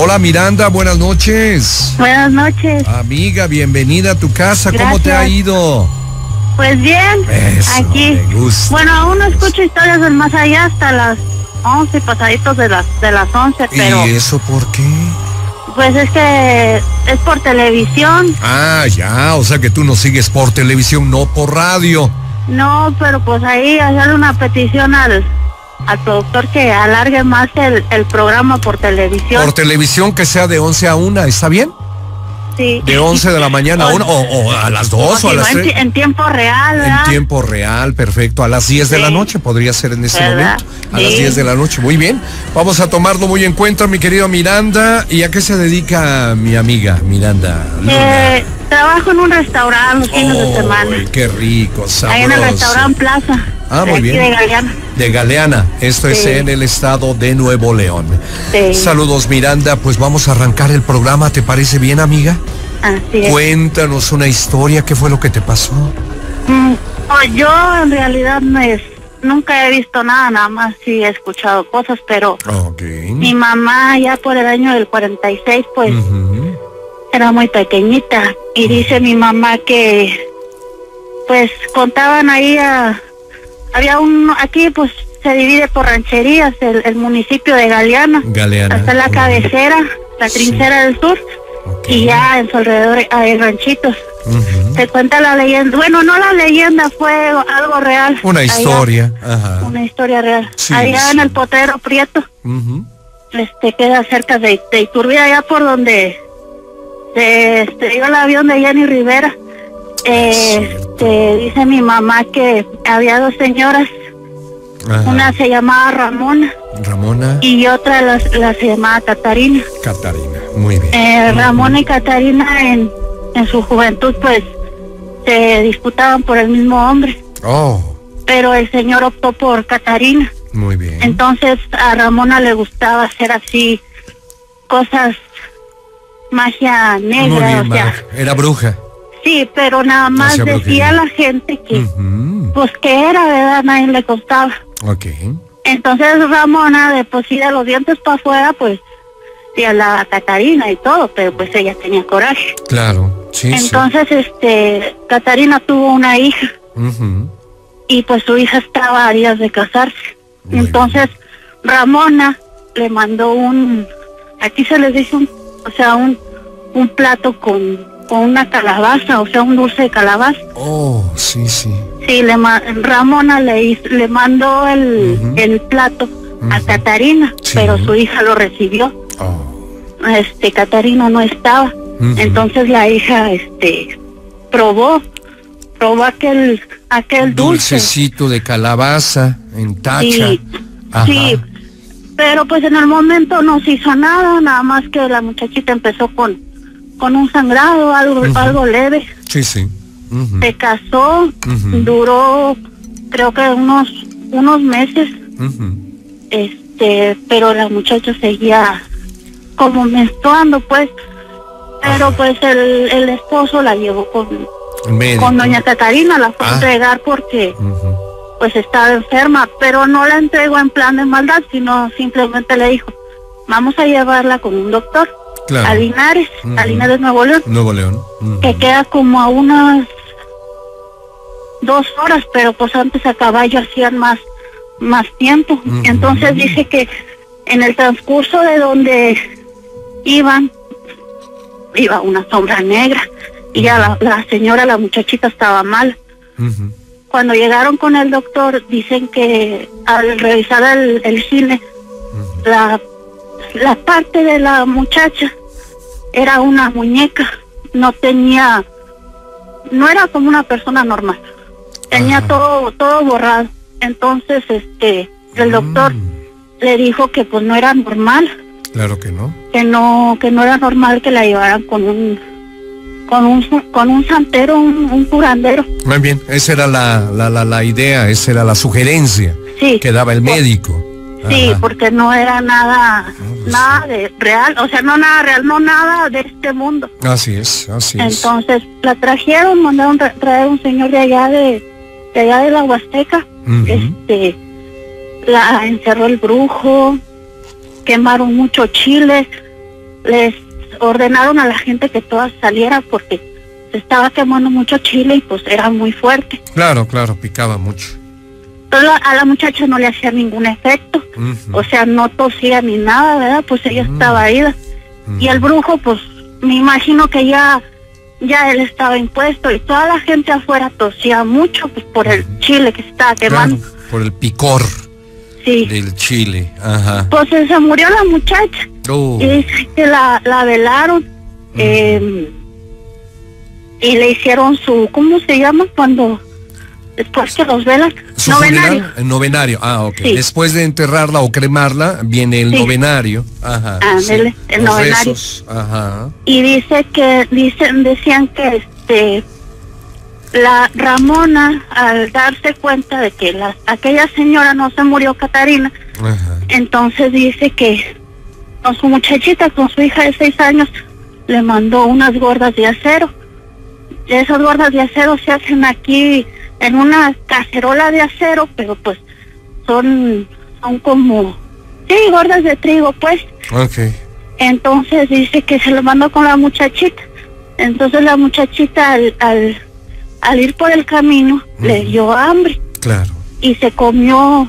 Hola Miranda, buenas noches. Buenas noches. Amiga, bienvenida a tu casa. ¿Cómo te ha Gracias. ido? Pues bien, Eso, aquí. me gusta. Bueno, aún no escucho historias del más allá hasta las 11, pasaditos de las de las 11, pero ¿Y eso por qué? pues es que es por televisión. Ah, ya, o sea que tú nos sigues por televisión, no por radio. No, pero pues ahí hacerle una petición al al productor que alargue más el, el programa por televisión. Por televisión que sea de 11 a 1, ¿está bien? sí. De 11 de la mañana a 1 o, o a las 2 o a las no, en, 3. ti- en tiempo real, En tiempo real, perfecto. A las 10 de la noche podría ser en este ¿Verdad? momento. A las Sí. 10 de la noche, muy bien. Vamos a tomarlo muy en cuenta, mi querido Miranda. ¿Y a qué se dedica mi amiga Miranda? Eh, trabajo en un restaurante los fines de semana. Qué rico, sabroso. Ahí en el restaurante Plaza. Ah, muy bien. de Galeana. De Galeana, esto es en el estado de Nuevo León. Sí. Saludos Miranda, pues vamos a arrancar el programa, ¿te parece bien amiga? Así es. Cuéntanos una historia, ¿qué fue lo que te pasó? Mm, pues yo en realidad no es, nunca he visto nada, nada más sí he escuchado cosas, pero Ok. mi mamá ya por el año del 46 pues Ujú. era muy pequeñita y dice mi mamá que pues contaban ahí a, había un, aquí pues se divide por rancherías el, el municipio de Galeana, Galeana. hasta la cabecera, la Sí. trincera del sur y ya en su alrededor hay ranchitos. Ujú. Se cuenta la leyenda, bueno, no la leyenda, fue algo real. Una Allá, historia. Ajá. una historia real. Sí, allá sí. en el potero Prieto, este queda cerca de, de Iturbide, allá por donde se estrelló el avión de Jenny Rivera. Eh, este, dice mi mamá que había dos señoras, Ajá. una se llamaba Ramona Ramona y otra la, la se llamaba Catarina. Catarina. Muy bien. Eh, Ramona y Catarina en, en su juventud pues se disputaban por el mismo hombre. Oh, pero el señor optó por Catarina. muy bien. Entonces a Ramona le gustaba hacer así cosas, magia Muy negra, bien, o sea. Era bruja. Sí, pero nada más decía la gente que, pues que era, ¿verdad? Nadie le costaba. Ok. Entonces Ramona, de pues sí, de los dientes para afuera, pues hablaba a Catarina y todo, pero pues ella tenía coraje. Claro. Sí, Entonces, este, Catarina tuvo una hija. y pues su hija estaba a días de casarse. Muy Entonces Ramona le mandó un, aquí se les dice un, o sea, un, un plato con, con una calabaza, o sea, un dulce de calabaza. Oh, sí, sí. Sí, le ma- Ramona le, le mandó el, el plato a. Catarina, Sí. pero su hija lo recibió. Oh. Este, Catarina no estaba. Entonces la hija, este, probó, probó aquel, aquel dulce. Dulcecito de calabaza en tacha. Sí, Ajá. sí, pero pues en el momento no se hizo nada, nada más que la muchachita empezó con, con un sangrado, algo, algo leve. Sí, sí. Se casó, duró creo que unos, unos meses, este, pero la muchacha seguía como menstruando pues, pero pues el, el esposo la llevó con, médico. con doña Catarina, la fue a Ah. entregar porque pues estaba enferma, pero no la entregó en plan de maldad, sino simplemente le dijo, vamos a llevarla con un doctor Claro. a Linares, a. Linares Nuevo León, Nuevo León. Que queda como a unas dos horas, pero pues antes a caballo hacían más, más tiempo. Entonces dice que en el transcurso de donde iban, iba una sombra negra y ya la, la señora, la muchachita estaba mal. Cuando llegaron con el doctor, dicen que al revisar el, el cine, la, la parte de la muchacha era una muñeca, no tenía, no era como una persona normal, tenía Ajá. todo, todo borrado. Entonces, este, el doctor Mm, le dijo que pues no era normal, Claro que no. que no, que no era normal que la llevaran con un, con un, con un santero, un, un curandero. Muy bien, esa era la, la, la, la idea, esa era la sugerencia Sí. que daba el Por- médico. Sí, Ajá. porque no era nada, pues nada de real, o sea, no nada real, no nada de este mundo. Así es, así es. Entonces la trajeron, mandaron tra- traer un señor de allá de, de allá de la Huasteca, este, la encerró el brujo, quemaron muchos chiles, les ordenaron a la gente que todas salieran porque se estaba quemando mucho chile y pues era muy fuerte. Claro, claro, picaba mucho. A la muchacha no le hacía ningún efecto, o sea, no tosía ni nada, ¿verdad? Pues ella Mm. estaba ida. Y el brujo, pues me imagino que ya ya él estaba impuesto y toda la gente afuera tosía mucho pues por el chile que estaba Claro, quemando. por el picor Sí. del chile. Ajá. Pues se murió la muchacha Oh, y dice que la, la velaron eh, y le hicieron su, ¿cómo se llama? Cuando, después que los velan, ¿Su novenario. funeral? El novenario. Ah, ok. Sí. Después de enterrarla o cremarla, viene el Sí. novenario. Ajá. Ándele, el Los novenario. rezos. Ajá. y dice que dicen decían que este la Ramona al darse cuenta de que la, aquella señora no se murió Catarina Ajá. entonces dice que con su muchachita con su hija de seis años le mandó unas gordas de acero esas gordas de acero se hacen aquí en una cacerola de acero pero pues son son como sí gordas de trigo pues Ok. entonces dice que se lo mandó con la muchachita. Entonces la muchachita al, al, al ir por el camino le dio hambre Claro. y se comió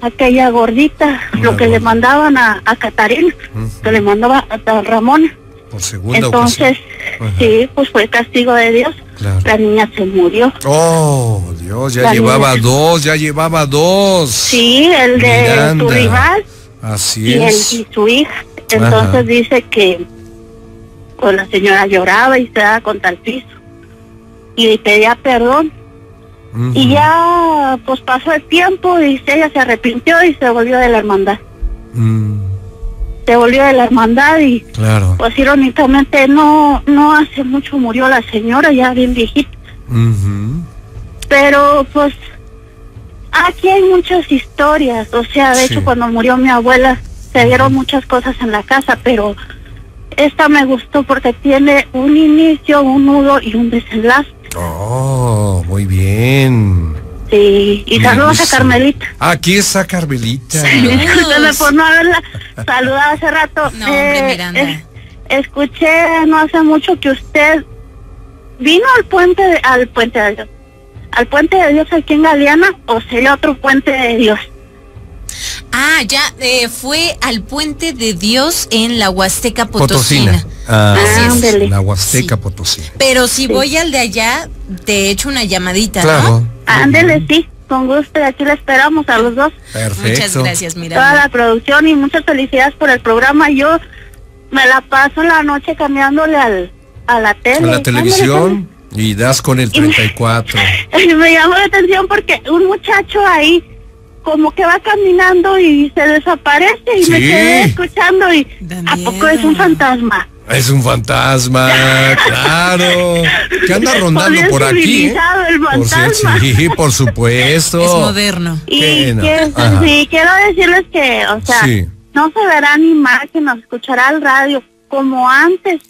aquella gordita, Una lo que le mandaban a, a Catarina, que le mandaba a, a. Por segunda Entonces, ocasión. Sí, pues fue castigo de Dios. Claro. La niña se murió. Oh, Dios, ya La llevaba niña. dos, ya llevaba dos. Sí, el de Miranda. su rival Así y, el, es. y su hija. Entonces Ajá. dice que pues la señora lloraba y se daba contra el piso y pedía perdón y ya pues pasó el tiempo y ella se arrepintió y se volvió de la hermandad Mm, volvió de la hermandad y claro. pues irónicamente no no hace mucho murió la señora ya bien viejita pero pues aquí hay muchas historias o sea de Sí. hecho cuando murió mi abuela se dieron muchas cosas en la casa pero esta me gustó porque tiene un inicio un nudo y un desenlace Oh, muy bien. Sí y saludos a. Carmelita Aquí está Carmelita. discúlpeme por no haberla saludado hace rato No, hombre, Eh, Miranda. escuché no hace mucho que usted vino al puente de- al puente de Dios al puente de Dios aquí en Galeana o sería otro puente de Dios Ah, ya eh, fue al puente de Dios en la Huasteca Potosina. Potosina. Ah, Así es. La Huasteca Sí. Potosina. Pero si voy al de allá, te echo una llamadita, Claro. ¿no? Ándele, sí, con gusto, aquí le esperamos a los dos, Perfecto. Muchas gracias, toda Miranda. la producción y muchas felicidades por el programa. Yo me la paso en la noche cambiándole al, a la tele. A la Ándele, televisión y das con el 34. ándele. Me llamó la atención porque un muchacho ahí como que va caminando y se desaparece y me quedé escuchando y ¿a poco es un fantasma? Es un fantasma, claro. Que anda rondando por aquí. ¿eh? Por si- fantasma. sí, por supuesto. Es moderno. Y que- sí, quiero decirles que, o sea, Sí. no se verá ni imagen, no se escuchará el radio como antes,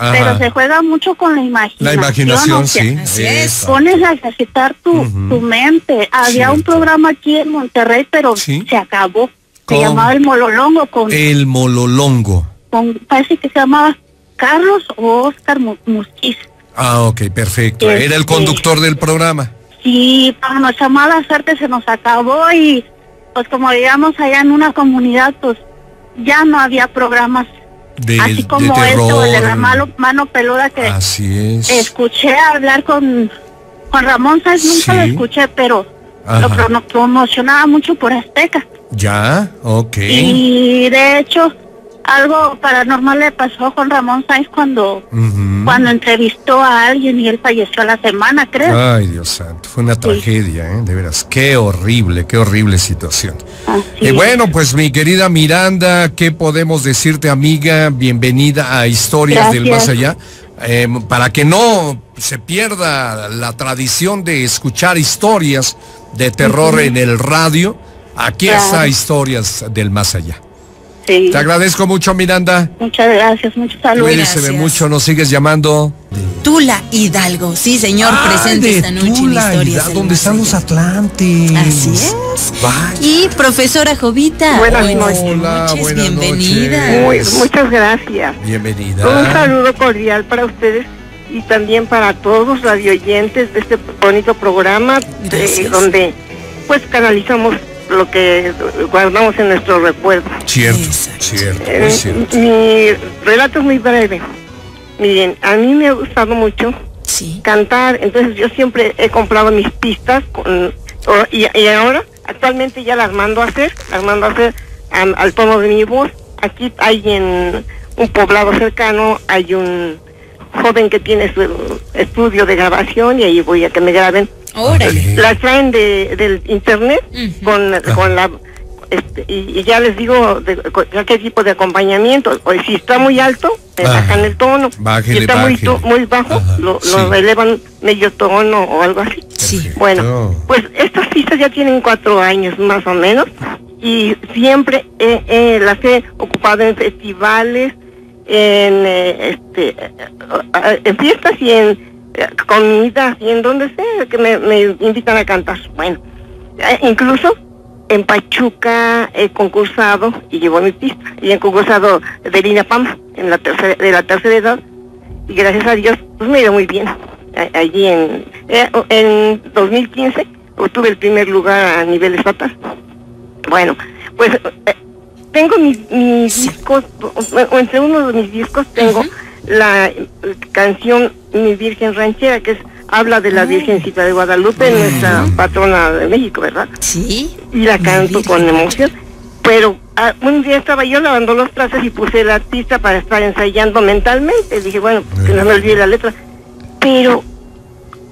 Ajá. pero se juega mucho con la imaginación. La imaginación, o sea, sí. Así es. Esa. Pones a ejercitar tu, tu mente. Había un programa aquí en Monterrey, pero Sí. se acabó. Se ¿Cómo? llamaba El Mololongo, con, El mololongo. con, parece que se llamaba Carlos o Oscar Mu- Musquiz. Ah, ok, perfecto. Era el Este- conductor del programa. Sí, para nuestra mala suerte se nos acabó y pues como vivíamos allá en una comunidad, pues ya no había programas De, así de como este o el de la terror. malo, mano peluda que Así es. escuché hablar con Juan Ramón Sáenz, nunca Sí. lo escuché, pero Ajá. lo promo- promocionaba mucho por Azteca. Ya, ok. Y de hecho, algo paranormal le pasó Juan Ramón Sáenz cuando, cuando entrevistó a alguien y él falleció a la semana, creo. Ay, Dios santo, fue una tragedia, ¿eh? De veras, qué horrible, qué horrible situación. Y bueno, pues mi querida Miranda, ¿qué podemos decirte, amiga? Bienvenida a Historias del Más. Allá. Eh, para que no se pierda la tradición de escuchar historias de terror en el radio, aquí Claro. está Historias del Más Allá. Sí. Te agradezco mucho, Miranda. Muchas gracias, muchos saludos. Cuídese mucho, nos sigues llamando. Tula Hidalgo. Sí, señor, Ay, presente de esta noche Tula, en Historias. Donde están los. Atlantes. Así es. Vaya. Y profesora Jovita. Buenas buenas noches. Hola, buenas bienvenida. noches. Muy- muchas gracias. Bienvenida. Un saludo cordial para ustedes y también para todos los radioyentes de este bonito programa, Gracias. donde pues canalizamos lo que guardamos en nuestro recuerdo. Cierto, Exacto. cierto, Eh, muy cierto. mi relato es muy breve. Miren, a mí me ha gustado mucho Sí. cantar, entonces yo siempre he comprado mis pistas con, o- y, y ahora actualmente ya las mando a hacer, las mando a hacer al tono de mi voz. Aquí hay en un poblado cercano, hay un joven que tiene su estudio de grabación y ahí voy a que me graben. Órale. Las traen de, del internet con, con la... este, y, y ya les digo de, ya qué tipo de acompañamiento. O si está muy alto, me Ajá. bajan el tono. Bájele, si está muy, bájele. to- muy bajo, Ajá, lo, sí. lo elevan medio tono o algo así. Sí. Bueno, pues estas pistas ya tienen cuatro años más o menos y siempre he- he- las he ocupado en festivales, en eh, este, eh, en fiestas y en eh, comidas y en donde sea que me, me invitan a cantar. Bueno, incluso en Pachuca he concursado y llevo mi pista y he concursado de Lina Pama en la tercera, de la tercera edad y gracias a Dios pues me ido muy bien. Allí en, en 2015 obtuve el primer lugar a nivel estatal. Bueno, pues tengo mis, mis discos, o- o entre uno de mis discos tengo la eh, canción Mi Virgen Ranchera, que es habla de la Ah. Virgencita de Guadalupe, nuestra patrona de México, ¿verdad? Sí. y la canto con emoción. Pero ah, un día estaba yo lavando los trastes y puse la pista para estar ensayando mentalmente. Dije, bueno, que no me olvide la letra. Pero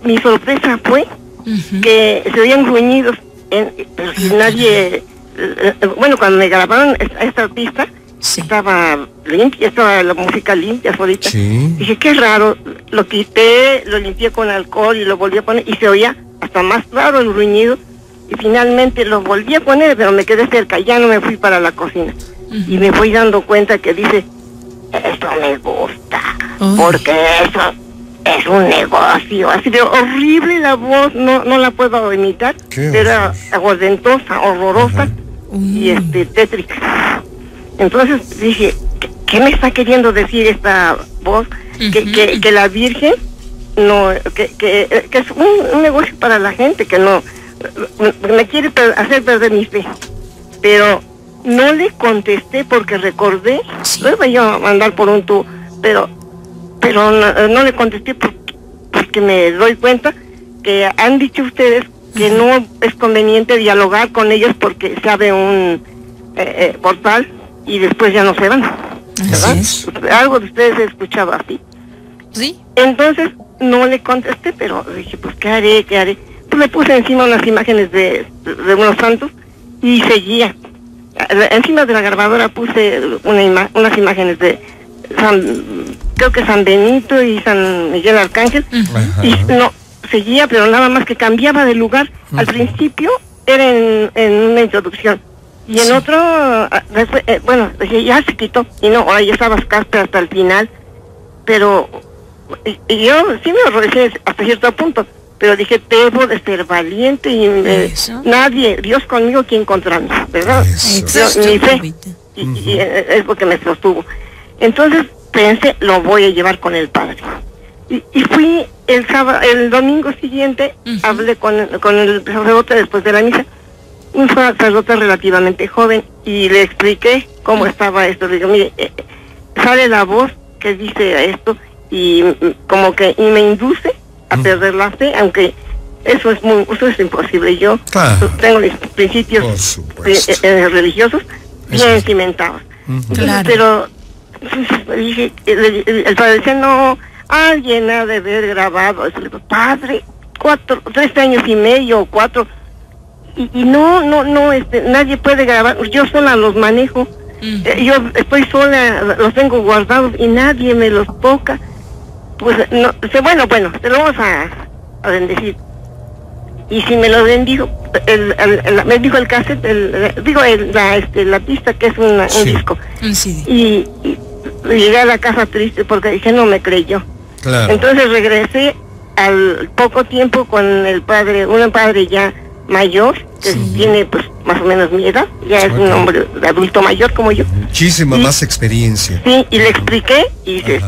mi sorpresa fue que se oían gruñidos, en, pero si nadie... eh, eh, bueno, cuando me grabaron esta, esta Sí. estaba limpia, estaba la música limpia solita. Sí. Dije, qué raro, lo quité, lo limpié con alcohol y lo volví a poner y se oía hasta más claro el gruñido y finalmente lo volví a poner, pero me quedé cerca, ya no me fui para la cocina y me fui dando cuenta que dice, eso me gusta, Uy. porque eso es un negocio, así de horrible la voz, no, no la puedo imitar, horror. aguardentosa, horrorosa Y este tétrica. Entonces dije, ¿qué, qué me está queriendo decir esta voz? que, que, que la Virgen no, que, que, que es un, un negocio para la gente, que no, me quiere per- hacer perder mi fe. Pero no le contesté porque recordé, Sí. lo iba yo a mandar por un tubo, pero, pero no, no le contesté porque, porque me doy cuenta que han dicho ustedes que no es conveniente dialogar con ellos porque se abre un eh, eh, portal y después ya no se van. ¿verdad? es. Algo de ustedes he escuchado así. Sí. Entonces no le contesté, pero dije, pues, ¿qué haré? ¿Qué haré? Pues le puse encima unas imágenes de, de unos santos y seguía. Eh, Encima de la grabadora puse una ima- unas imágenes de San, creo que San Benito y San Miguel Arcángel. Y no, seguía, pero nada más que cambiaba de lugar. Al principio era en, en una introducción. Y en otro, ah, después, eh, bueno, dije, ya se quitó. Y no, ahora ya estabas Casper hasta el final. Pero y, y yo sí me horroricé hasta cierto punto. Pero dije, debo de ser valiente y me- nadie, Dios conmigo, quien contra mí, ¿verdad? Exacto, mi fe. Y, y, eh, es lo que me sostuvo. Entonces pensé, lo voy a llevar con el padre. Y, y fui el sábado, el domingo siguiente, hablé con, con el sacerdote después de la misa, un sacerdote relativamente joven, y le expliqué cómo estaba esto. Le digo, mire, eh, eh, sale la voz que dice esto, y mm, como que y me induce a perder la fe, aunque eso es muy, eso es imposible. Yo Claro. tengo mis principios supuesto. eh, eh, religiosos bien Eso. cimentados. Claro. Pero pues, dije, el, el- el padre decía, no, alguien ha de haber grabado digo, padre, cuatro, tres años y medio cuatro. Y, y no, no, no, este, nadie puede grabar. Yo sola los manejo. Mm. Eh, Yo estoy sola, los tengo guardados y nadie me los toca. Pues, no, bueno, bueno, te lo vamos a, a bendecir. y si me lo bendijo, el, el, me dijo el cassette, el, digo el, la, este, la pista que es un disco. Y, llegué a la casa triste porque dije no me creyó. Entonces regresé al poco tiempo con el padre, un padre ya mayor, que tiene pues más o menos mi edad, ya es un hombre adulto mayor como yo. Muchísima más experiencia. Sí, y le expliqué y dice,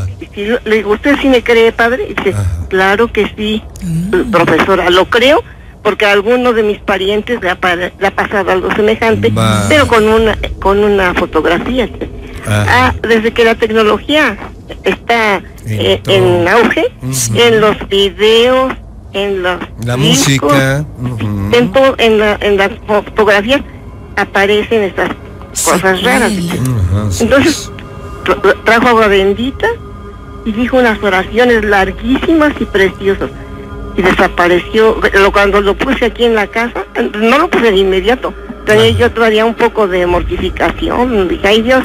le digo, ¿usted sí me cree, padre? Y dice, claro que sí, mm. profesora, lo creo porque a alguno de mis parientes le ha, pasado algo semejante, pero con una con una fotografía. Ah, desde que la tecnología está eh, en auge, en los videos, en los la música, en, en, la, en las fotografías aparecen estas cosas raras. Entonces trajo agua bendita y dijo unas oraciones larguísimas y preciosas y desapareció. Cuando lo puse aquí en la casa, no lo puse de inmediato. Tenía yo todavía un poco de mortificación. Dije, ay Dios,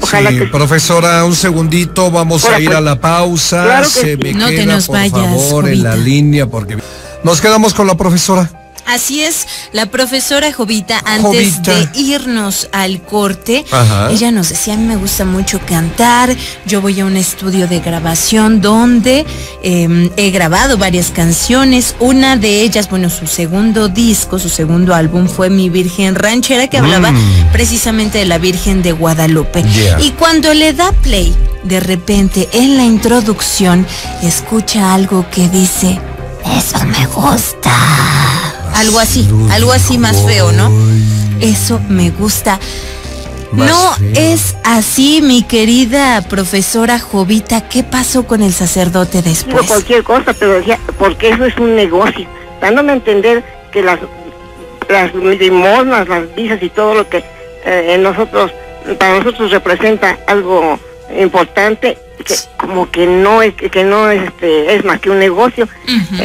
Ojalá sí, profesora, un segundito, vamos a ir a pues, la pausa. Se me no queda, nos por favor, en la línea porque nos quedamos con la profesora. Así es, la profesora Jovita, antes de irnos al corte, ella nos decía, a mí me gusta mucho cantar, yo voy a un estudio de grabación donde em, he grabado varias canciones, una de ellas, bueno, su segundo disco, su segundo álbum fue Mi Virgen Ranchera, que hablaba mm. precisamente de la Virgen de Guadalupe. Y cuando le da play, de repente en la introducción, escucha algo que dice, eso me gusta algo así, algo así más feo, ¿no? Eso me gusta. no es así, mi querida profesora Jovita. ¿Qué pasó con el sacerdote después? cualquier cosa, pero porque eso es un negocio. Dándome a entender que las, las limosnas, las visas y todo lo que eh, en nosotros, para nosotros representa algo importante, que como que no es, que no es, este, es más que un negocio.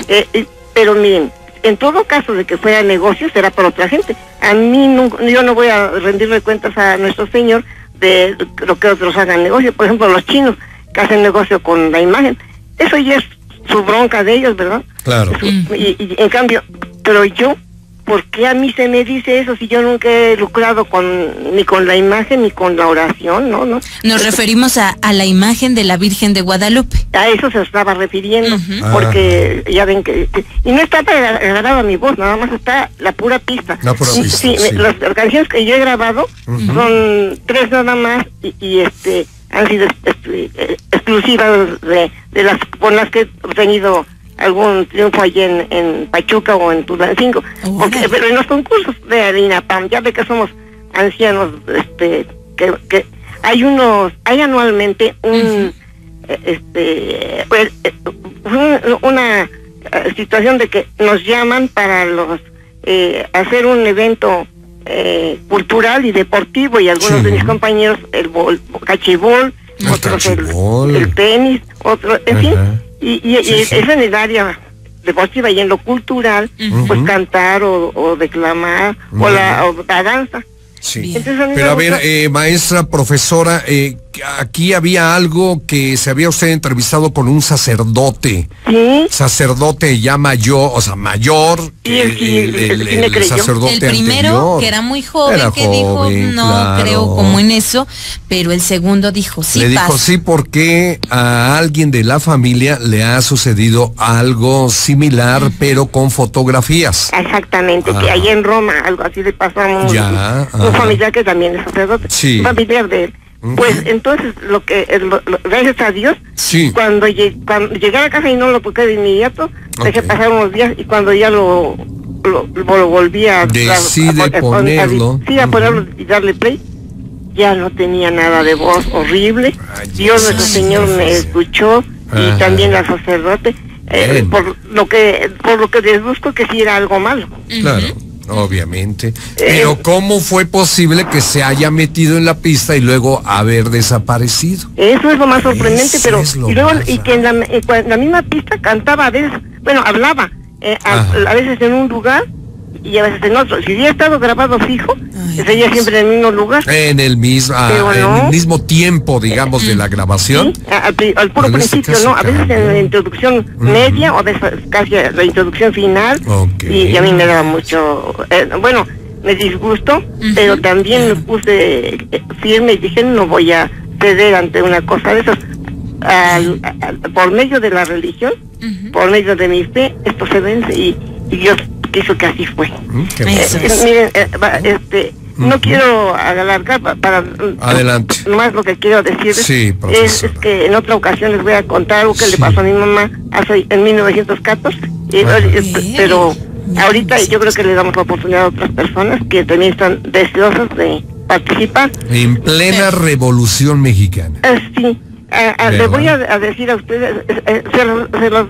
Eh, eh, pero miren, en todo caso de que fuera negocio, será para otra gente. A mí no, yo no voy a rendirle cuentas a nuestro Señor de lo que otros hagan negocio. Por ejemplo, los chinos que hacen negocio con la imagen. Eso ya es su bronca de ellos, ¿verdad? Claro. y en cambio, pero yo ¿por qué a mí se me dice eso si yo nunca he lucrado con ni con la imagen ni con la oración, no, no? Nos referimos a, la imagen de la Virgen de Guadalupe. A eso se estaba refiriendo, porque ya ven que, y no está grabada mi voz, nada más está la pura pista. La pura pista sí, Las, canciones que yo he grabado son tres nada más y, este han sido este, exclusivas de, de las con las que he obtenido algún triunfo allí en, Pachuca o en Tulancingo. Porque, pero en los concursos de harina pan, ya ve que somos ancianos, este, que, hay unos, hay anualmente un, eh, este, pues, eh, una eh, situación de que nos llaman para los, hacer un evento cultural y deportivo y algunos de mis compañeros el cachibol, otros el, tenis, otro, en fin y, y, es en el área deportiva y en lo cultural, pues cantar o, declamar o la, o la danza. Sí. Pero a ver, eh, maestra, profesora, eh, aquí había algo que se había usted entrevistado con un sacerdote. ¿Sí? Sacerdote ya mayor, o sea, mayor que el, sacerdote El primero, que era muy joven, que dijo, no creo como en eso, pero el segundo dijo, sí Le dijo, sí, porque a alguien de la familia le ha sucedido algo similar, pero con fotografías. Exactamente, que ahí en Roma algo así le pasó a un, familiar que también es sacerdote. Sí. familiar de él. Pues entonces, lo que, gracias a Dios, cuando, cuando llegué a la casa y no lo toqué de inmediato, dejé pasar unos días y cuando ya lo, lo, volví a, Decide ponerlo. sí, a ponerlo y darle play, ya no tenía nada de voz horrible. Dios nuestro Señor me escuchó y también la sacerdote. Eh, por lo que por lo que deduzco que sí era algo malo. Claro. Obviamente. Eh, Pero ¿cómo fue posible que se haya metido en la pista y luego haber desaparecido? Eso es lo más sorprendente, pero y luego y que en la, la, misma pista cantaba a veces, bueno, hablaba, eh, a, veces en un lugar y a veces en otro. Si hubiera estado grabado fijo, sería siempre en el mismo lugar. En el mismo, ah, en el mismo tiempo, digamos, de la grabación. al, puro este principio, ¿no? A veces en la introducción media o de casi la introducción final. Y, a mí me daba mucho, eh, bueno, me disgustó, pero también me puse firme y dije, no voy a ceder ante una cosa de esas. por medio de la religión, por medio de mi fe, esto se vence y, Dios quiso que así fue. Mm, eh, eh, miren, eh, este, no quiero alargar para, adelante. más lo que quiero decir es, que en otra ocasión les voy a contar algo que le pasó a mi mamá hace en 1914 pero ahorita yo creo que le damos la oportunidad a otras personas que también están deseosas de participar. En plena revolución mexicana. Sí eh, eh, le voy a, decir a ustedes, eh, se, los,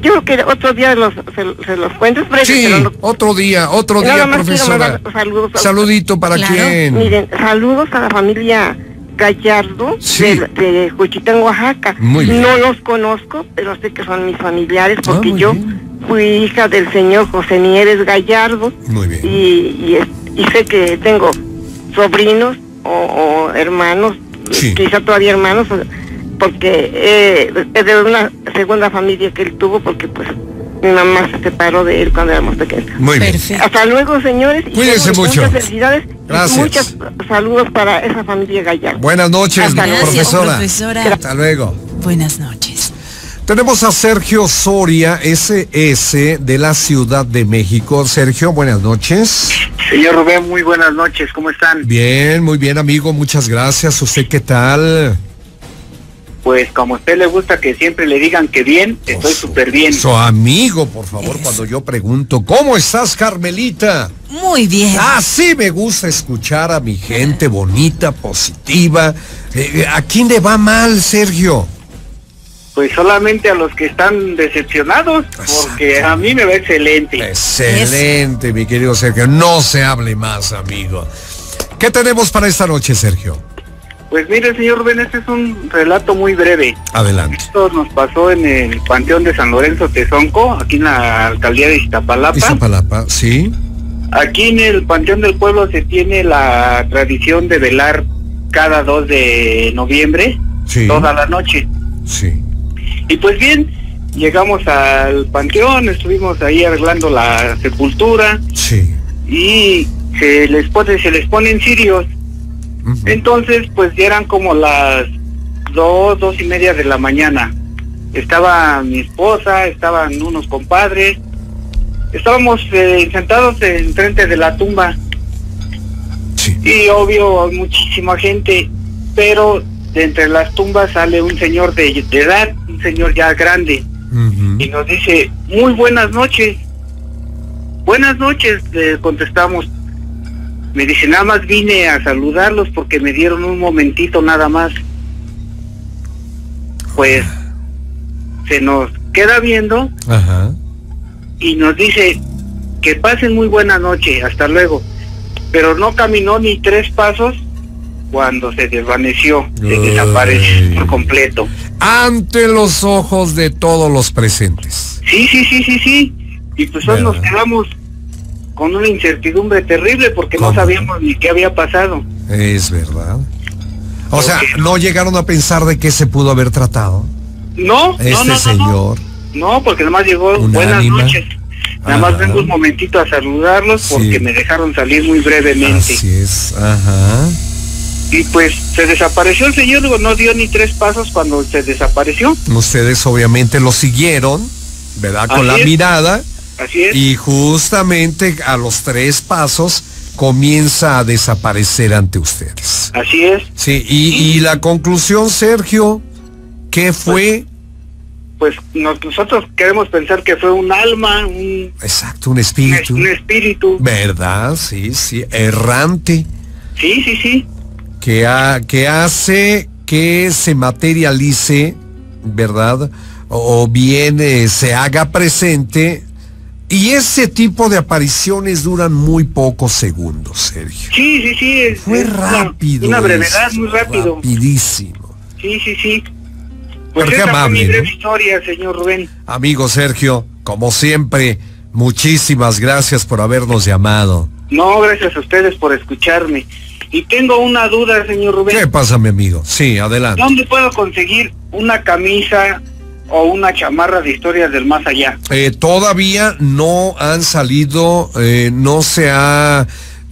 yo creo que otro día los, se, los cuento. Sí, otro día, otro día, profesora. Saludos Saludito para quién. Miren, saludos a la familia Gallardo de, de Juchitán, Oaxaca. no los conozco, pero sé que son mis familiares ah, porque yo fui hija del señor José Nieves Gallardo. Muy bien. Y, y, sé que tengo sobrinos o hermanos quizá todavía hermanos, porque eh, es de una segunda familia que él tuvo, porque pues mi mamá se separó de él cuando éramos pequeños. Muy bien. Hasta luego, señores. Cuídense mucho. Muchas felicidades. Gracias. muchos saludos para esa familia Gallardo. Buenas noches, profesora. Hasta luego. Buenas noches. Tenemos a Sergio Soria, SS de la Ciudad de México. Sergio, buenas noches. Señor Rubén, muy buenas noches, ¿cómo están? Bien, muy bien, amigo, muchas gracias. ¿Usted qué tal? Pues como a usted le gusta que siempre le digan que bien, estoy súper bien. Su amigo, por favor, cuando yo pregunto, ¿cómo estás, Carmelita? Muy bien. Así me gusta escuchar a mi gente bonita, positiva. Eh, eh, ¿A quién le va mal, Sergio? Pues solamente a los que están decepcionados, porque a mí me va excelente. Excelente, mi querido Sergio. No se hable más, amigo. ¿Qué tenemos para esta noche, Sergio? Pues mire, señor Ben, este es un relato muy breve. Adelante. Esto nos pasó en el Panteón de San Lorenzo Tezonco, aquí en la alcaldía de Iztapalapa. Iztapalapa, sí. Aquí en el Panteón del Pueblo se tiene la tradición de velar cada 2 de noviembre, toda la noche. Sí. Y pues bien, llegamos al panteón, estuvimos ahí arreglando la sepultura. Sí. Y se les pone, se les ponen sirios. Entonces, pues ya eran como las dos, dos y media de la mañana. Estaba mi esposa, estaban unos compadres. Estábamos eh, sentados en frente de la tumba. Sí. Y obvio, muchísima gente, pero de entre las tumbas sale un señor de, edad, un señor ya grande, y nos dice, muy buenas noches. Buenas noches, le contestamos. Me dice, nada más vine a saludarlos porque me dieron un momentito nada más. Pues se nos queda viendo y nos dice que pasen muy buena noche, hasta luego. Pero no caminó ni tres pasos cuando se desvaneció, se desapareció por completo. Ante los ojos de todos los presentes. Sí, sí, sí, sí, sí. Y pues nos quedamos con una incertidumbre terrible porque no sabíamos ni qué había pasado. Es verdad. O sea, ¿no llegaron a pensar de qué se pudo haber tratado? No, este no, no, señor. No, porque nada más llegó buenas noches. Nada más vengo un momentito a saludarlos porque me dejaron salir muy brevemente. Así es, ajá y pues se desapareció el señor, digo, no dio ni tres pasos cuando se desapareció. Ustedes obviamente lo siguieron, ¿verdad? Con la mirada. Así es. Y justamente a los tres pasos comienza a desaparecer ante ustedes. Así es. Sí, y, la conclusión, Sergio, ¿qué pues, fue? Pues, nosotros queremos pensar que fue un alma, un... Exacto, un espíritu. Un espíritu. ¿Verdad? Sí, sí, errante. Sí, sí, sí que, hace que se materialice, ¿verdad? O bien eh, se haga presente. Y ese tipo de apariciones duran muy pocos segundos, Sergio. Sí, sí, sí. Fue rápido. Una brevedad muy rápido. Rapidísimo. Sí, sí, sí. Pues qué amable. historia, señor Rubén. Amigo Sergio, como siempre, Muchísimas gracias por habernos llamado. No, gracias a ustedes por escucharme. Y tengo una duda, señor Rubén. ¿Qué pasa, mi amigo? Sí, adelante. ¿Dónde puedo conseguir una camisa o una chamarra de historias del más allá? Eh, todavía no han salido, eh, no se ha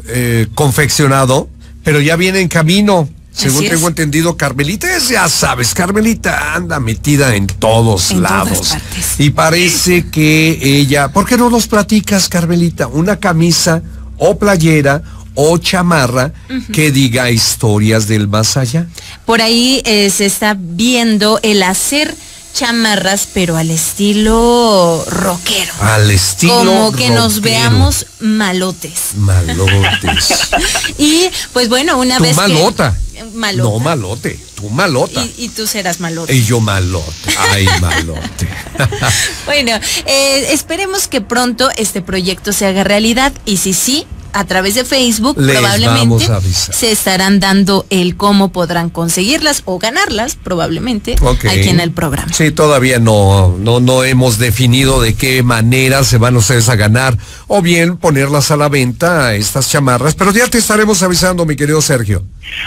eh, confeccionado, pero ya viene en camino. Según tengo entendido, Carmelita, ya sabes, Carmelita anda metida en todos lados. y parece que ella, ¿por qué no nos platicas, Carmelita? Una camisa o playera o chamarra que diga historias del más allá. Por ahí eh, se está viendo el hacer chamarras, pero al estilo rockero. Al estilo Como que nos veamos malotes. Malotes. y pues bueno, una vez malota. Que... Malota. No malote, tú malota. Y, tú serás malote. Y yo malote. Ay, malote. bueno, eh, esperemos que pronto este proyecto se haga realidad y si sí, a través de Facebook probablemente se estarán dando el cómo podrán conseguirlas o ganarlas probablemente aquí en el programa. Sí, todavía no, no, no hemos definido de qué manera se van ustedes a ganar o bien ponerlas a la venta estas chamarras, pero ya te estaremos avisando, mi querido Sergio.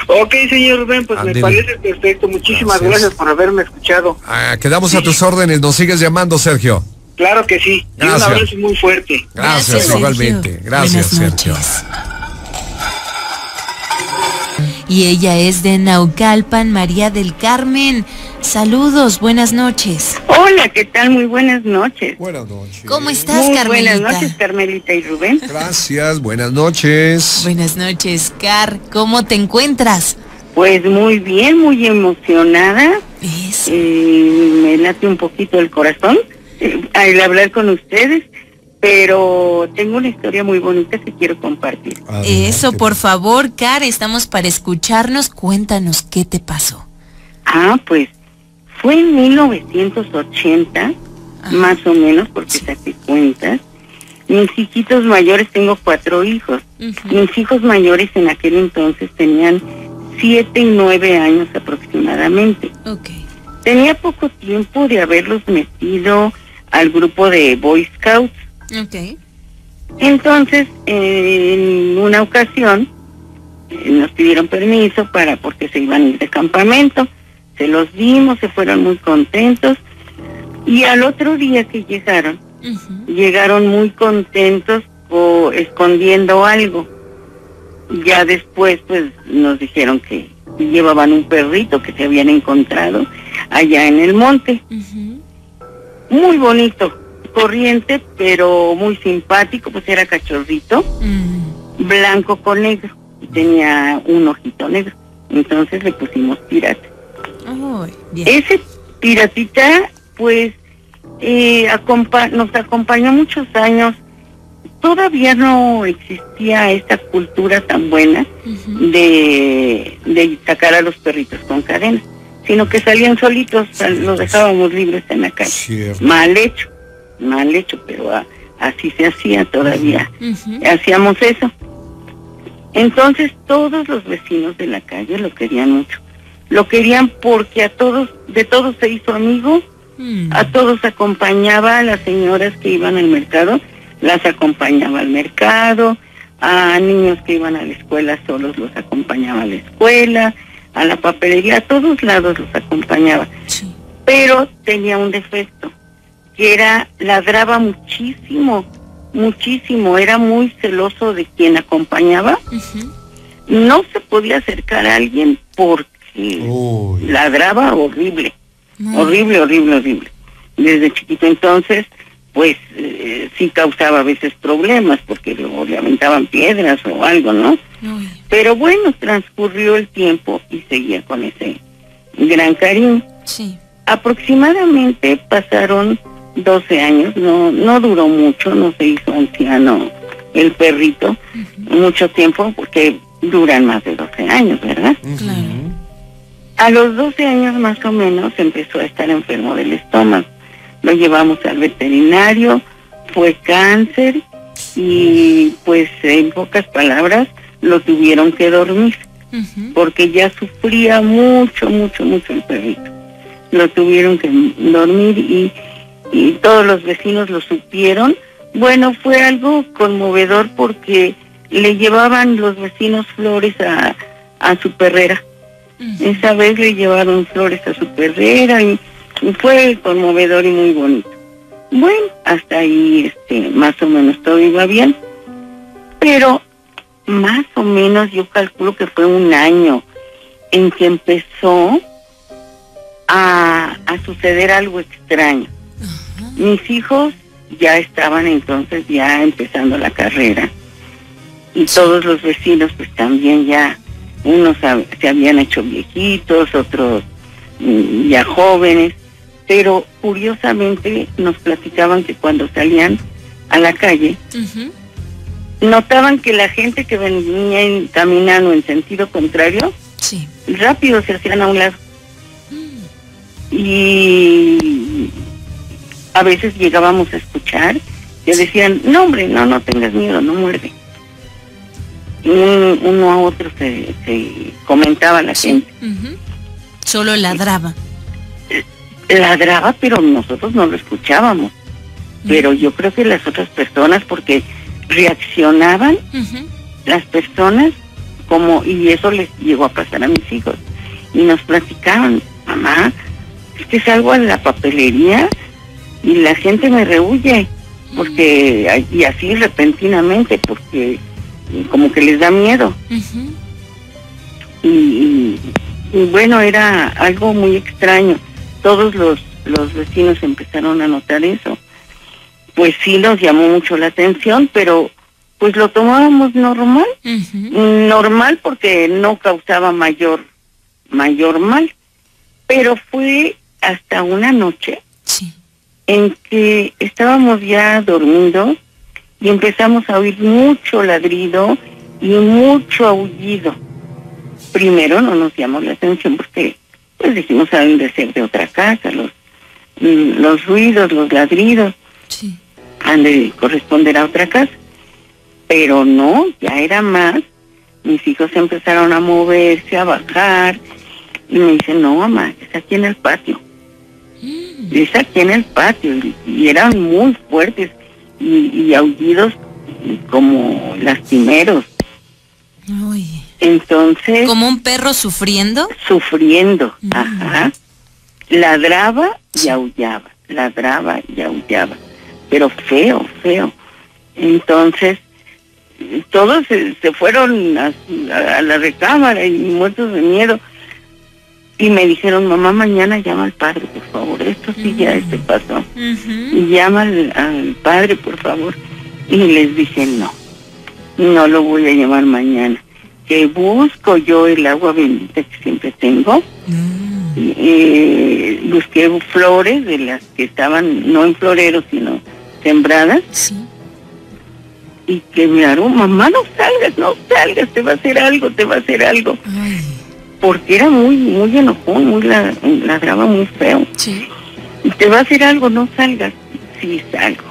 Ok, señor Rubén, pues me parece perfecto. Muchísimas gracias. por haberme escuchado. Ah, quedamos a tus órdenes, nos sigues llamando, Sergio. Claro que sí. Y un abrazo muy fuerte. Gracias, igualmente. Gracias, Sergio. Y ella es de Naucalpan, María del Carmen. Saludos, buenas noches. Hola, ¿qué tal? Muy buenas noches. Buenas noches. ¿Cómo estás, Carmelita? Buenas noches, Carmelita y Rubén. Gracias, buenas noches. Buenas noches, Car. ¿Cómo te encuentras? Pues muy bien, muy emocionada. Eh, me late un poquito el corazón al hablar con ustedes, pero tengo una historia muy bonita que quiero compartir. Eso, por favor, Car, estamos para escucharnos. Cuéntanos qué te pasó. Ah, pues fue en 1980, más o menos, porque saqué cuentas. Mis hijitos mayores, tengo cuatro hijos. Mis hijos mayores en aquel entonces tenían siete y nueve años aproximadamente. Okay. Tenía poco tiempo de haberlos metido al grupo de Boy Scouts. Okay. Entonces, en una ocasión, eh, nos pidieron permiso para porque se iban a ir de campamento. Se los dimos, se fueron muy contentos. Y al otro día que llegaron, llegaron muy contentos o escondiendo algo. Ya después, pues, nos dijeron que llevaban un perrito que se habían encontrado allá en el monte muy bonito, corriente, pero muy simpático, pues era cachorrito, mm. blanco con negro, y tenía un ojito negro. Entonces le pusimos pirata. Ese piratita, pues, eh, nos acompañó muchos años. Todavía no existía esta cultura tan buena de, de sacar a los perritos con cadenas sino que salían solitos, los dejábamos libres en la calle. Mal hecho, mal hecho, pero así se hacía todavía. Hacíamos eso. Entonces todos los vecinos de la calle lo querían mucho. Lo querían porque a todos, de todos se hizo amigo, mm. a todos acompañaba a las señoras que iban al mercado, las acompañaba al mercado, a niños que iban a la escuela solos los acompañaba a la escuela, a la papelería, a todos lados los acompañaba. Pero tenía un defecto, que era, ladraba muchísimo, muchísimo, era muy celoso de quien acompañaba. No se podía acercar a alguien porque ladraba horrible, horrible, horrible, horrible. Desde chiquito entonces, pues eh, sí causaba a veces problemas porque luego le aventaban piedras o algo, ¿no? Pero bueno, transcurrió el tiempo y seguía con ese gran cariño. Sí. Aproximadamente pasaron 12 años, no, no duró mucho, no se hizo anciano el perrito, mucho tiempo, porque duran más de 12 años, ¿verdad? Claro. A los 12 años más o menos empezó a estar enfermo del estómago. Lo llevamos al veterinario, fue cáncer y pues en pocas palabras lo tuvieron que dormir, porque ya sufría mucho, mucho, mucho el perrito. Lo tuvieron que dormir y, y todos los vecinos lo supieron Bueno, fue algo conmovedor porque le llevaban los vecinos flores a, su perrera. Esa vez le llevaron flores a su perrera y, fue conmovedor y muy bonito. Bueno, hasta ahí este, más o menos todo iba bien, pero más o menos yo calculo que fue un año en que empezó a, a suceder algo extraño. Mis hijos ya estaban entonces ya empezando la carrera y todos los vecinos pues también ya unos se habían hecho viejitos, otros mm, ya jóvenes, pero curiosamente nos platicaban que cuando salían a la calle notaban que la gente que venía caminando en sentido contrario rápido se hacían a un lado mm. y a veces llegábamos a escuchar que decían, no hombre, no, no tengas miedo, no muerde. Y uno a otro se, comentaba la gente. Solo ladraba. Ladraba, pero nosotros no lo escuchábamos. Pero yo creo que las otras personas, porque reaccionaban las personas como, y eso les llegó a pasar a mis hijos. Y nos platicaban, mamá, es que salgo a la papelería y la gente me rehuye porque y así repentinamente porque como que les da miedo y, bueno era algo muy extraño. Todos los los vecinos empezaron a notar eso pues sí nos llamó mucho la atención pero pues lo tomábamos normal. Normal porque no causaba mayor mayor mal. Pero fue hasta una noche sí. en que estábamos ya dormidos y empezamos a oír mucho ladrido y mucho aullido. Primero no nos llamó la atención porque pues dijimos han de ser de otra casa, los, mm, los ruidos, los ladridos han de corresponder a otra casa. Pero no, ya era más. Mis hijos empezaron a moverse, a bajar y me dicen, no mamá, está aquí en el patio es aquí en el patio y, eran muy fuertes y, aullidos como lastimeros. Entonces... ¿Como un perro sufriendo? Sufriendo, mm. ajá. Ladraba y aullaba, ladraba y aullaba, pero feo, feo. Entonces, todos se, fueron a, la recámara y muertos de miedo y me dijeron, mamá, mañana llama al padre, por favor. Esto sí ya este pasó. Y llama al, padre, por favor. Y les dije, no, no lo voy a llamar mañana. Que busco yo el agua bendita que siempre tengo. Mm. Eh, busqué flores de las que estaban, no en floreros, sino sembradas. Y que me hago, mamá, no salgas, no salgas, te va a hacer algo, te va a hacer algo porque era muy, muy enojón, muy ladraba muy feo. Sí. Y te va a hacer algo, no salgas. Sí, salgo.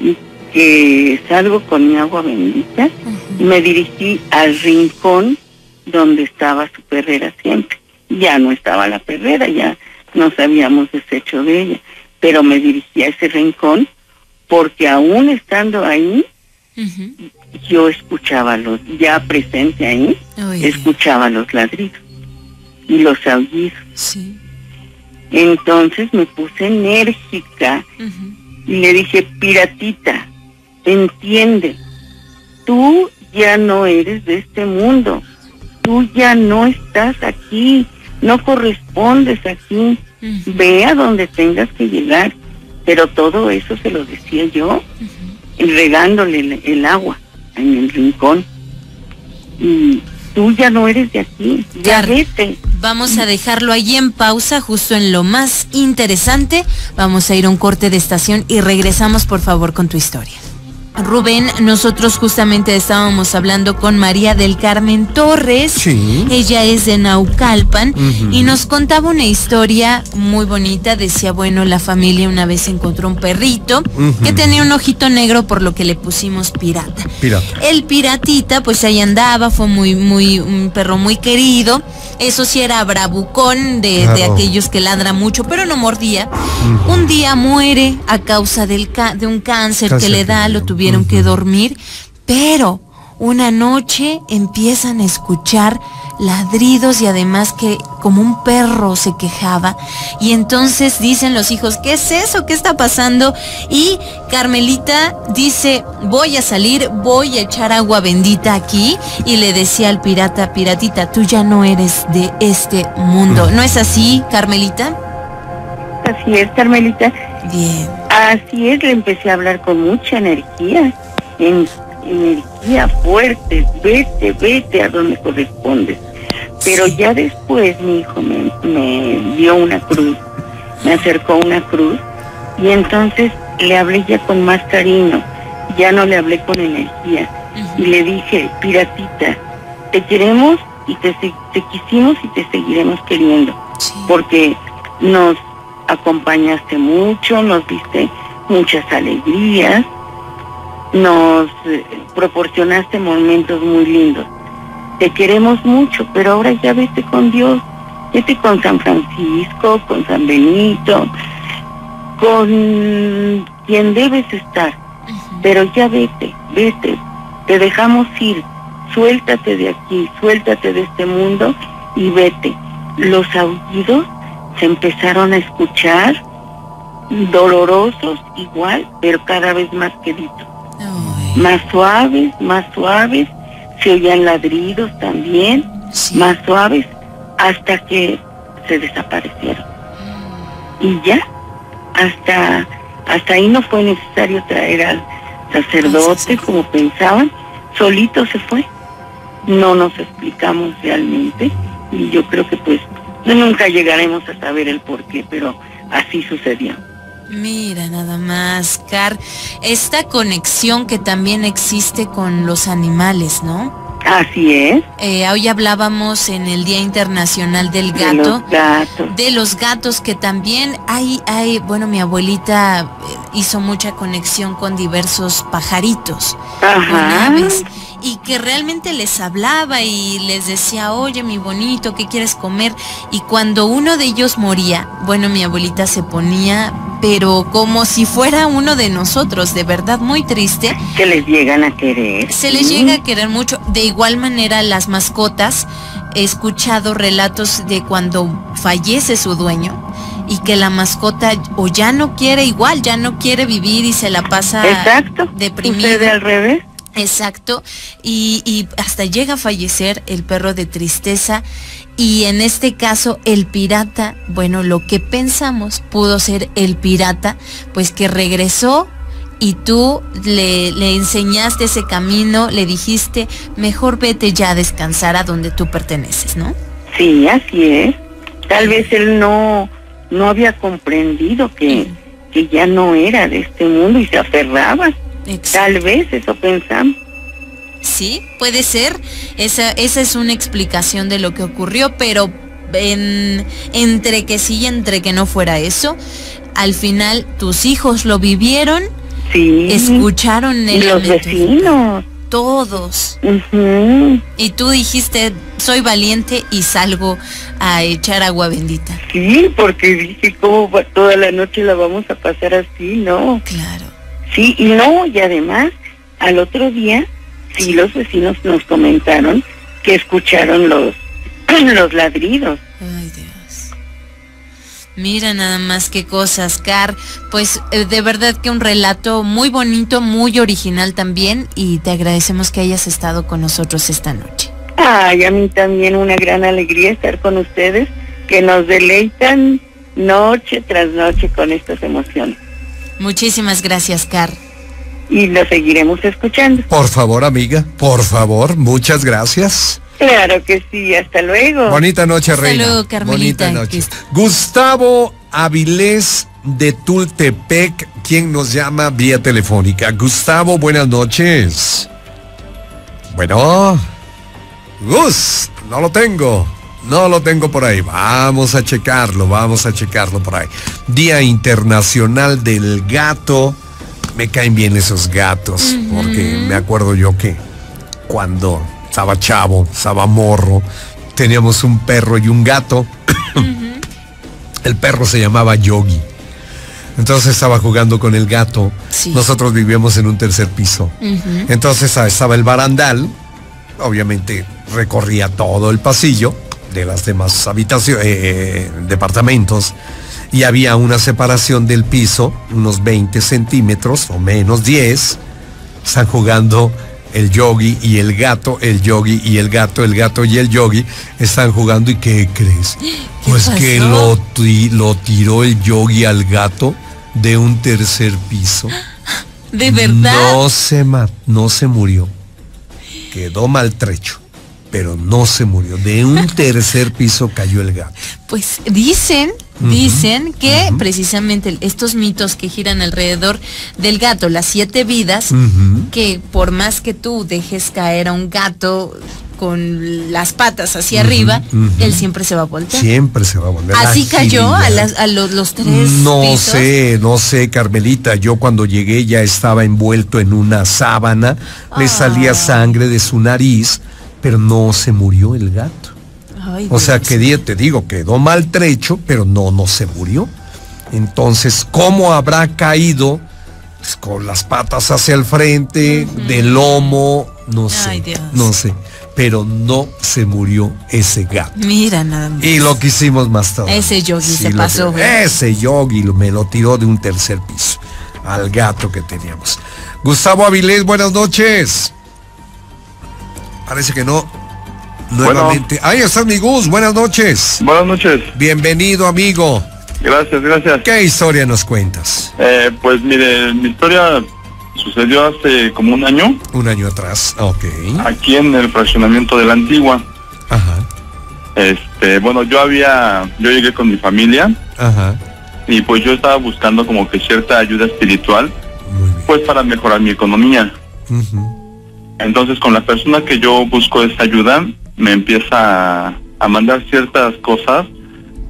Y que salgo con mi agua bendita y me dirigí al rincón donde estaba su perrera siempre. Ya no estaba la perrera, ya nos habíamos deshecho de ella, pero me dirigí a ese rincón porque aún estando ahí, yo escuchaba los, ya presente ahí, escuchaba los ladridos y los aullidos. Sí. Entonces me puse enérgica y le dije, piratita, entiende, tú ya no eres de este mundo, tú ya no estás aquí, no correspondes aquí, ve a donde tengas que llegar. Pero todo eso se lo decía yo, regándole el agua en el rincón. Y tú ya no eres de aquí, ya vete. Vamos a dejarlo allí en pausa, justo en lo más interesante. Vamos a ir a un corte de estación y regresamos por favor con tu historia. Rubén, nosotros justamente estábamos hablando con María del Carmen Torres. Sí. Ella es de Naucalpan y nos contaba una historia muy bonita. Decía, bueno, la familia una vez encontró un perrito que tenía un ojito negro por lo que le pusimos pirata. Pirata. El piratita, pues ahí andaba, fue muy, muy, un perro muy querido. Eso sí era bravucón de, aquellos que ladra mucho, pero no mordía. Un día muere a causa del de un cáncer, que le da, lo tuvieron que dormir, pero una noche empiezan a escuchar ladridos y además que como un perro se quejaba y entonces dicen los hijos, ¿qué es eso? ¿Qué está pasando? Y Carmelita dice, voy a salir, voy a echar agua bendita aquí y le decía al pirata, piratita, tú ya no eres de este mundo. ¿No es así, Carmelita? Así es, Carmelita. Bien. Así es, le empecé a hablar con mucha energía, en, energía fuerte, vete, vete a donde corresponde. Pero ya después mi hijo me, me dio una cruz, me acercó una cruz y entonces le hablé ya con más cariño, ya no le hablé con energía. Y le dije, piratita, te queremos y te, te quisimos y te seguiremos queriendo, porque nos acompañaste mucho, nos diste muchas alegrías, nos eh, proporcionaste momentos muy lindos. Te queremos mucho, pero ahora ya vete con Dios, vete con San Francisco, con San Benito, con quien debes estar, pero ya vete, vete, te dejamos ir, suéltate de aquí, suéltate de este mundo y vete. Los aullidos se empezaron a escuchar dolorosos igual, pero cada vez más queditos. Más suaves, más suaves, se oían ladridos también, más suaves, hasta que se desaparecieron. Y ya, hasta, hasta ahí no fue necesario traer al sacerdote como pensaban, solito se fue. No nos explicamos realmente y yo creo que pues nunca llegaremos a saber el por qué, pero así sucedió. Mira, nada más, Car, esta conexión que también existe con los animales, ¿no? Así es. Eh, hoy hablábamos en el Día Internacional del Gato. De los gatos. De los gatos que también hay, hay, bueno, mi abuelita eh, hizo mucha conexión con diversos pajaritos. Ajá que realmente les hablaba y les decía, oye mi bonito, ¿qué quieres comer? Y cuando uno de ellos moría, bueno, mi abuelita se ponía, pero como si fuera uno de nosotros, de verdad muy triste. Que les llegan a querer. Se les llega a querer mucho. De igual manera las mascotas, he escuchado relatos de cuando fallece su dueño y que la mascota o ya no quiere igual, ya no quiere vivir y se la pasa Exacto. deprimida. al revés. Exacto, y, hasta llega a fallecer el perro de tristeza y en este caso el pirata, bueno, lo que pensamos pudo ser el pirata, pues que regresó y tú le, le enseñaste ese camino, le dijiste, mejor vete ya a descansar a donde tú perteneces, ¿no? Sí, así es. Tal vez él no, no había comprendido que, que ya no era de este mundo y se aferraba. Tal vez eso pensamos. Sí, puede ser. Esa, esa es una explicación de lo que ocurrió, pero en, entre que sí y entre que no fuera eso, al final tus hijos lo vivieron, sí. escucharon el los vecinos. Todos. Y tú dijiste, soy valiente y salgo a echar agua bendita. Sí, porque dije, ¿cómo toda la noche la vamos a pasar así? No. Claro. Sí, y no, y además, al otro día, sí, los vecinos nos comentaron que escucharon los, los ladridos. Ay, Dios. Mira nada más qué cosas, Car. Pues eh, de verdad que un relato muy bonito, muy original también, y te agradecemos que hayas estado con nosotros esta noche. Ay, a mí también una gran alegría estar con ustedes, que nos deleitan noche tras noche con estas emociones. Muchísimas gracias, Car. Y lo seguiremos escuchando. Por favor, amiga, por favor, muchas gracias. Claro que sí, hasta luego. Bonita noche, Reina. Carmelita. Bonita noche. Gustavo Avilés de Tultepec quién nos llama vía telefónica. Gustavo, buenas noches. Bueno, Gus, no lo tengo. No lo tengo por ahí. Vamos a checarlo, vamos a checarlo por ahí. Día Internacional del Gato. Me caen bien esos gatos, porque me acuerdo yo que cuando estaba chavo, estaba morro, teníamos un perro y un gato. el perro se llamaba Yogi. Entonces estaba jugando con el gato. Nosotros vivíamos en un tercer piso. Entonces ah, estaba el barandal. Obviamente recorría todo el pasillo de las demás habitaciones, eh, eh, departamentos. Y había una separación del piso, unos 20 centímetros o menos 10. Están jugando el yogi y el gato, el yogi y el gato, el gato y el yogi están jugando y ¿qué crees? pues que lo, lo tiró el yogi al gato de un tercer piso. ¿De verdad? No se, no se murió. Quedó maltrecho pero no se murió. De un tercer piso cayó el gato. Pues dicen, dicen que precisamente estos mitos que giran alrededor del gato, las siete vidas, que por más que tú dejes caer a un gato con las patas hacia arriba, él siempre se va a voltear. Siempre se va a voltear. Así cayó a, los, tres. No sé, no sé, Carmelita. Yo cuando llegué ya estaba envuelto en una sábana, le salía ah. sangre de su nariz pero no se murió el gato. o sea que te digo, quedó maltrecho, pero no, no se murió. Entonces, ¿cómo habrá caído? Pues, con las patas hacia el frente, del lomo, no sé, no sé. Pero no se murió ese gato. Mira nada más. Y lo que hicimos más tarde. Ese yogi se pasó. ese yogi me lo tiró de un tercer piso al gato que teníamos. Gustavo Avilés, buenas noches. Parece que no. Nuevamente. Ahí está mi Gus. Buenas noches. Buenas noches. Bienvenido, amigo. Gracias, gracias. ¿Qué historia nos cuentas? Eh, pues mire, mi historia sucedió hace como un año. Un año atrás, ok. Aquí en el fraccionamiento de la antigua. Ajá. Este, bueno, yo había, yo llegué con mi familia. Ajá. Y pues yo estaba buscando como que cierta ayuda espiritual. Pues para mejorar mi economía. Entonces con la persona que yo busco esa ayuda, me empieza a, mandar ciertas cosas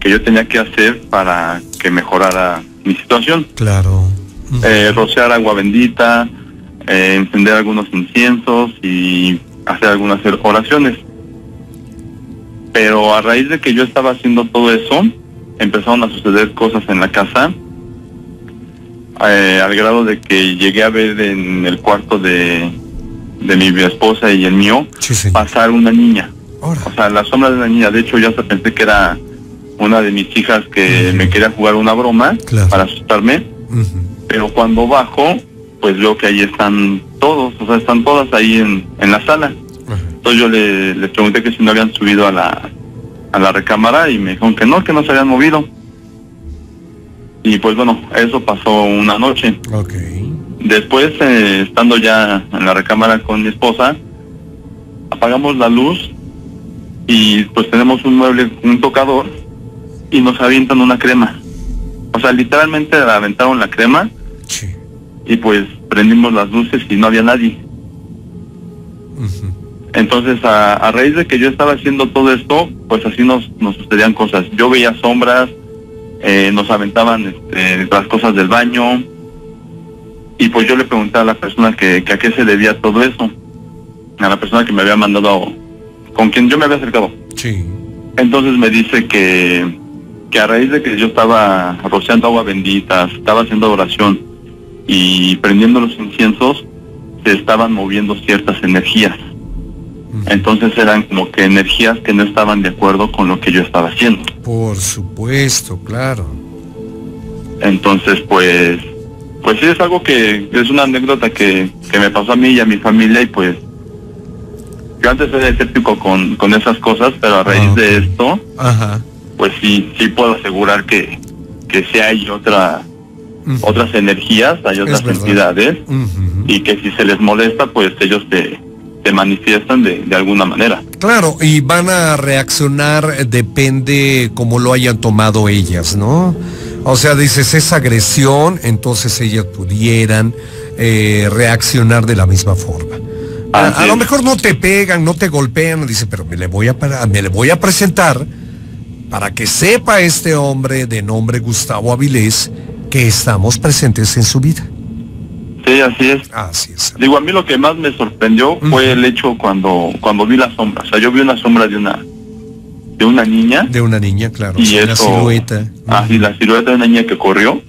que yo tenía que hacer para que mejorara mi situación. Claro. Eh, rociar agua bendita, eh, encender algunos inciensos y hacer algunas oraciones. Pero a raíz de que yo estaba haciendo todo eso, empezaron a suceder cosas en la casa, eh, al grado de que llegué a ver en el cuarto de, de mi esposa y el mío pasar una niña. O sea, la sombra de una niña. De hecho, yo hasta pensé que era una de mis hijas que me quería jugar una broma para asustarme. Pero cuando bajo, pues veo que ahí están todos, o sea, están todas ahí en, en la sala. Entonces yo le, les pregunté que si no habían subido a la, a la recámara y me dijeron que no, que no se habían movido. Y pues bueno, eso pasó una noche. Okay. Después, eh, estando ya en la recámara con mi esposa, apagamos la luz y pues tenemos un mueble, un tocador y nos avientan una crema. O sea, literalmente aventaron la crema y pues prendimos las luces y no había nadie. Entonces, a, raíz de que yo estaba haciendo todo esto, pues así nos, nos sucedían cosas. Yo veía sombras, eh, nos aventaban este, las cosas del baño, y pues yo le pregunté a la persona que, a qué se debía todo eso. A la persona que me había mandado, con quien yo me había acercado. Sí. Entonces me dice que, que a raíz de que yo estaba rociando agua bendita, estaba haciendo oración y prendiendo los inciensos, se estaban moviendo ciertas energías. Entonces eran como que energías que no estaban de acuerdo con lo que yo estaba haciendo. Por supuesto, claro. Entonces, pues pues sí, es algo que es una anécdota que, me pasó a mí y a mi familia y pues yo antes era escéptico con, con esas cosas, pero a raíz de esto, pues sí, sí puedo asegurar que, que sí hay otra, otras energías, hay otras entidades y que si se les molesta, pues ellos te, te manifiestan de, de alguna manera. Claro, y van a reaccionar, depende cómo lo hayan tomado ellas, ¿no? O sea, dices, es agresión, entonces ellas pudieran eh, reaccionar de la misma forma. A, lo mejor no te pegan, no te golpean, dice, pero me le voy a me le voy a presentar para que sepa este hombre de nombre Gustavo Avilés que estamos presentes en su vida. Sí, así es. Así es. Digo, a mí lo que más me sorprendió fue el hecho cuando cuando vi la sombra. O sea, yo vi una sombra de una de una niña. De una niña, claro. Y eso, la silueta. Ah, sí, la silueta de una niña que corrió.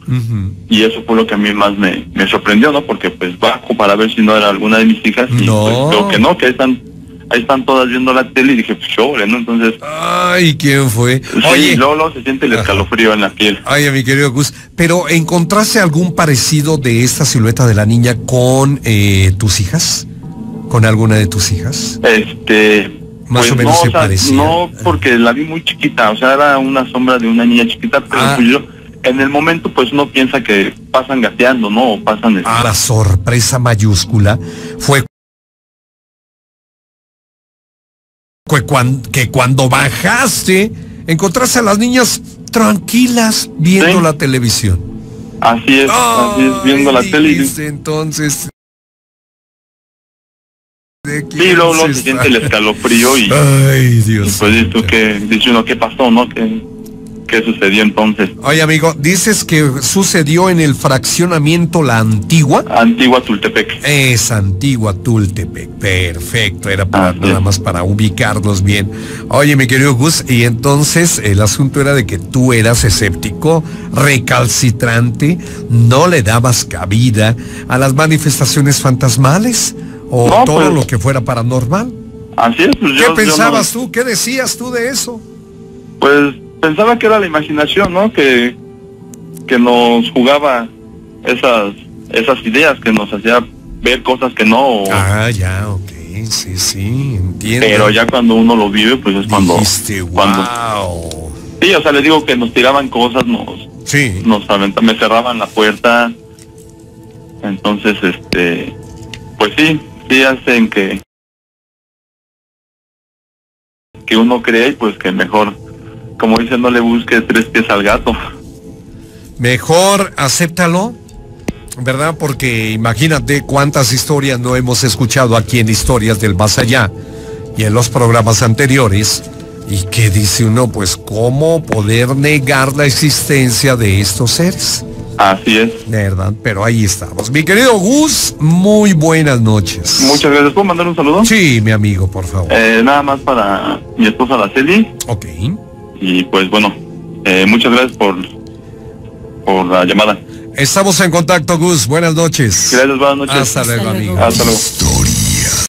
Y eso fue lo que a mí más me, me sorprendió, ¿no? Porque pues bajo para ver si no era alguna de mis hijas. Y no. Pues, creo que no, que están ahí están todas viendo la tele y dije, pues sobre, ¿no? Entonces. Ay, ¿quién fue? Oye. Lolo se siente el escalofrío en la piel. Ay, mi querido Gus. Pero, ¿encontraste algún parecido de esta silueta de la niña con eh, tus hijas? ¿Con alguna de tus hijas? Este. Más pues o menos no, se No, porque la vi muy chiquita, o sea, era una sombra de una niña chiquita, pero ah. pues yo en el momento pues uno piensa que pasan gateando, ¿no? O pasan... Este ah, la sorpresa mayúscula fue que cuando bajaste encontraste a las niñas tranquilas viendo la televisión. Así es, así es, viendo la tele. Entonces. Sí, luego, se siente el escalofrío y. Ay, Dios. Y pues dice que, dice uno, ¿qué pasó, no? Que ¿Qué sucedió entonces? Oye, amigo, dices que sucedió en el fraccionamiento La Antigua. Antigua Tultepec. Es Antigua Tultepec. Perfecto, era para, nada más para ubicarnos bien. Oye, mi querido Gus, y entonces el asunto era de que tú eras escéptico, recalcitrante, no le dabas cabida a las manifestaciones fantasmales o todo pues, lo que fuera paranormal. Así es. Pues, ¿Qué pensabas tú? ¿Qué decías tú de eso? Pues pensaba que era la imaginación, ¿no? Que, que nos jugaba esas, esas ideas, que nos hacía ver cosas que no. Ah, ya, ok, sí, sí, entiendo. Pero ya cuando uno lo vive, pues es cuando... cuando Sí, o sea, les digo que nos tiraban cosas, nos... Sí. Nos me cerraban la puerta. Entonces, este... Pues sí, sí hacen que... Que uno cree, pues que mejor como dicen, no le busques tres pies al gato. Mejor acéptalo, ¿verdad? Porque imagínate cuántas historias no hemos escuchado aquí en Historias del Más Allá y en los programas anteriores. ¿Y qué dice uno? Pues cómo poder negar la existencia de estos seres. Así es. ¿Verdad? Pero ahí estamos. Mi querido Gus, muy buenas noches. Muchas gracias. ¿Puedo mandar un saludo? Sí, mi amigo, por favor. Eh, nada más para mi esposa Araceli. Ok. Y pues bueno, eh, muchas gracias por, por la llamada. Estamos en contacto, Gus. Buenas noches. Gracias, buenas noches. Hasta luego, amigo. Hasta luego.